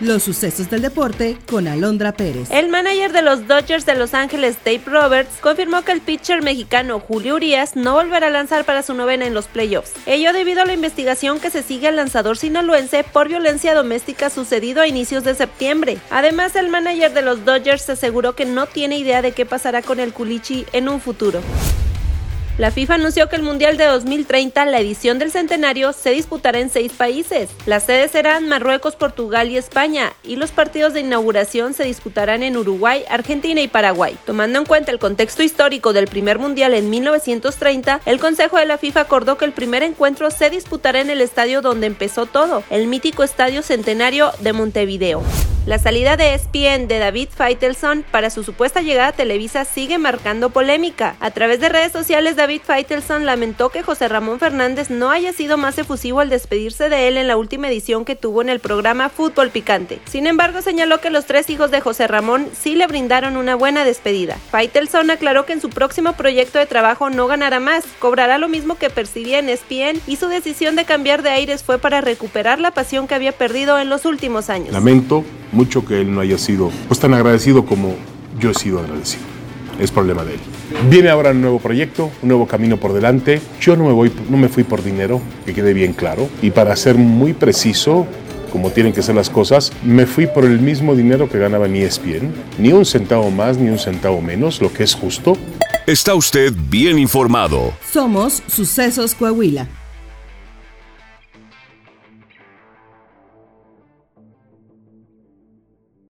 Los sucesos del deporte con Alondra Pérez. El manager de los Dodgers de Los Ángeles, Dave Roberts, confirmó que el pitcher mexicano Julio Urias no volverá a lanzar para su novena en los playoffs. Ello debido a la investigación que se sigue al lanzador sinaloense por violencia doméstica sucedido a inicios de septiembre. Además, el manager de los Dodgers aseguró que no tiene idea de qué pasará con el Culichi en un futuro. La FIFA anunció que el Mundial de 2030, la edición del centenario, se disputará en seis países. Las sedes serán Marruecos, Portugal y España, y los partidos de inauguración se disputarán en Uruguay, Argentina y Paraguay. Tomando en cuenta el contexto histórico del primer Mundial en 1930, el Consejo de la FIFA acordó que el primer encuentro se disputará en el estadio donde empezó todo, el mítico Estadio Centenario de Montevideo. La salida de ESPN de David Feitelson para su supuesta llegada a Televisa sigue marcando polémica. A través de redes sociales, David Feitelson lamentó que José Ramón Fernández no haya sido más efusivo al despedirse de él en la última edición que tuvo en el programa Fútbol Picante. Sin embargo, señaló que los tres hijos de José Ramón sí le brindaron una buena despedida. Feitelson aclaró que en su próximo proyecto de trabajo no ganará más, cobrará lo mismo que percibía en ESPN y su decisión de cambiar de aires fue para recuperar la pasión que había perdido en los últimos años. Lamento mucho que él no haya sido pues, tan agradecido como yo he sido agradecido. Es problema de él. Viene ahora un nuevo proyecto, un nuevo camino por delante. Yo no me, voy, no me fui por dinero, que quede bien claro. Y para ser muy preciso, como tienen que ser las cosas, me fui por el mismo dinero que ganaba en ESPN. Ni un centavo más, ni un centavo menos, lo que es justo. Está usted bien informado. Somos Sucesos Coahuila.